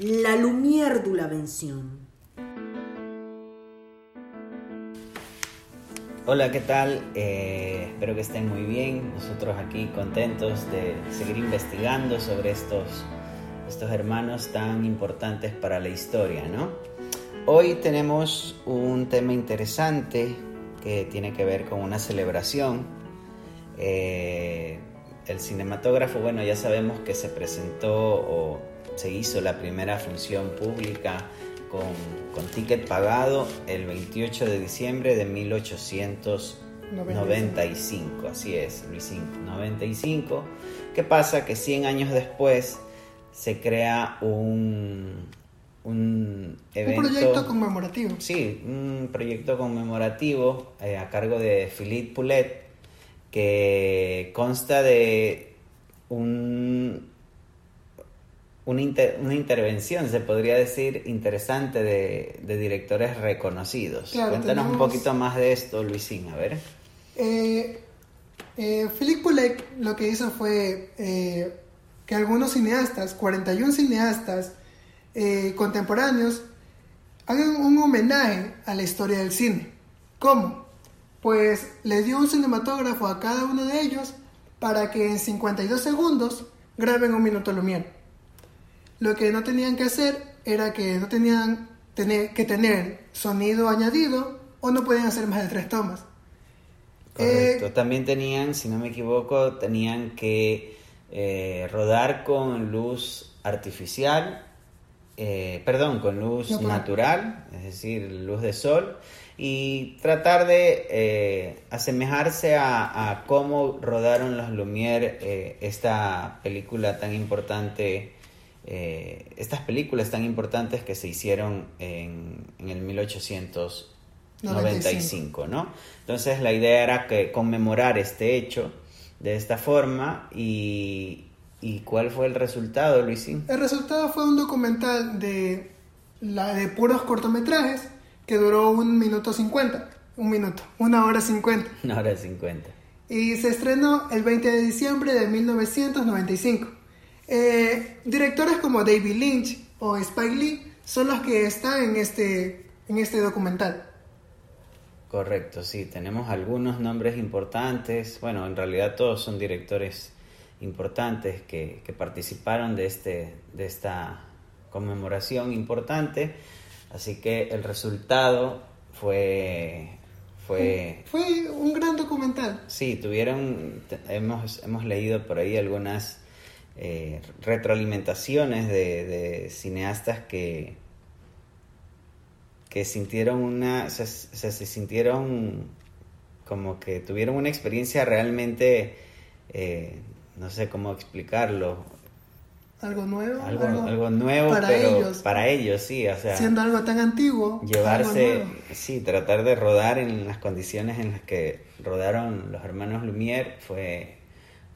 la Lumière. Hola, ¿qué tal? Eh, espero que estén muy bien. Nosotros aquí contentos de seguir investigando sobre estos, estos hermanos tan importantes para la historia, ¿no? Hoy tenemos un tema interesante que tiene que ver con una celebración. Eh, el cinematógrafo, bueno, ya sabemos que se presentó se hizo la primera función pública con, con ticket pagado el 28 de diciembre de 1895. Así es, 95. ¿Qué pasa? Que 100 años después se crea un, un evento. Un proyecto conmemorativo. Sí, un proyecto conmemorativo eh, a cargo de Philippe Poulet que consta de un una, intervención, se podría decir, interesante de, directores reconocidos. Cuéntanos un poquito más de esto, Luisín, a ver. Eh, eh, Philippe Poulet lo que hizo fue eh, que algunos cineastas, 41 cineastas eh, contemporáneos, hagan un homenaje a la historia del cine. ¿Cómo? Pues le dio un cinematógrafo a cada uno de ellos para que en 52 segundos graben un minuto Lumière. Lo que no tenían que hacer era que no tenían tener, que tener sonido añadido o no podían hacer más de tres tomas. Correcto. Eh, También tenían, si no me equivoco, tenían que eh, rodar con luz artificial, eh, perdón, con luz natural, es decir, luz de sol, y tratar de asemejarse a, a, cómo rodaron los Lumière esta película tan importante eh, estas películas tan importantes que se hicieron en, el 1895, ¿no? Entonces la idea era que conmemorar este hecho de esta forma y, ¿cuál fue el resultado, Luisín? El resultado fue un documental de, la, de puros cortometrajes que duró un minuto cincuenta, un minuto, una hora cincuenta. Una hora cincuenta. Y se estrenó el 20 de diciembre de 1995. Eh, directores como David Lynch o Spike Lee son los que están en este, en este documental. Correcto, sí, tenemos algunos nombres importantes, bueno, en realidad todos son directores importantes que, participaron de, este, de esta conmemoración importante, así que el resultado fue fue... Fue un gran documental. Sí, tuvieron, hemos, hemos leído por ahí algunas eh, retroalimentaciones de, cineastas que, que sintieron una, se, sintieron como que tuvieron una experiencia realmente, eh, no sé cómo explicarlo. Algo nuevo. Algo, nuevo, para pero ellos. para ellos, sí, o sea. Siendo algo tan antiguo. Llevarse, sí, tratar de rodar en las condiciones en las que rodaron los hermanos Lumière fue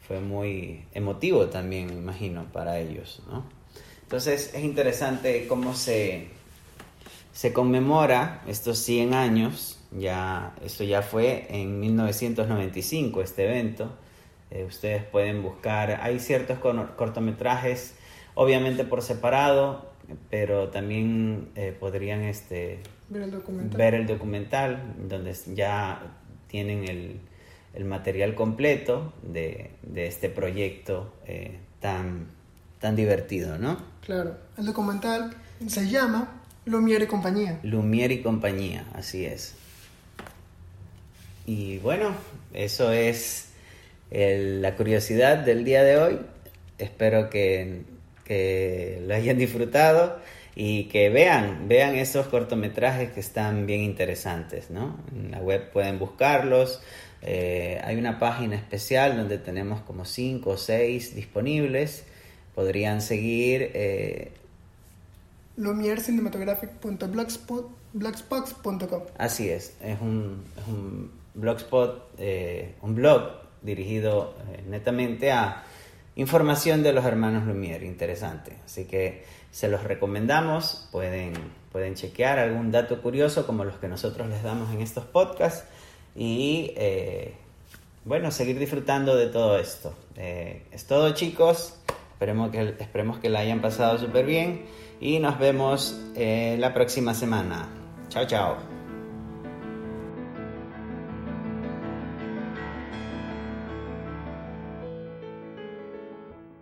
fue muy emotivo también, me imagino, para ellos, ¿no? Entonces es interesante cómo se, se conmemora estos 100 años, ya, esto ya fue en 1995 este evento, eh, ustedes pueden buscar, hay ciertos cortometrajes, obviamente por separado, pero también eh, podrían este, ver, el ver el documental, donde ya tienen el, el material completo de, este proyecto eh, tan, tan divertido, ¿no? Claro, el documental se llama Lumière y compañía. Lumière y compañía, así es. Y bueno, eso es la curiosidad del día de hoy. Espero que, que lo hayan disfrutado y que vean, vean esos cortometrajes que están bien interesantes, ¿no? En la web pueden buscarlos, eh, hay una página especial donde tenemos como 5 o 6 disponibles. Podrían seguir. Eh, lumiercinematographic.blogspot.com Así es, es un, es un blogspot, eh, un blog dirigido eh, netamente a información de los hermanos Lumière, interesante. Así que se los recomendamos, pueden, pueden chequear algún dato curioso como los que nosotros les damos en estos podcasts y eh, bueno, seguir disfrutando de todo esto. Eh, es todo chicos, Esperemos que, esperemos que la hayan pasado súper bien y nos vemos eh, la próxima semana. Chao, chao.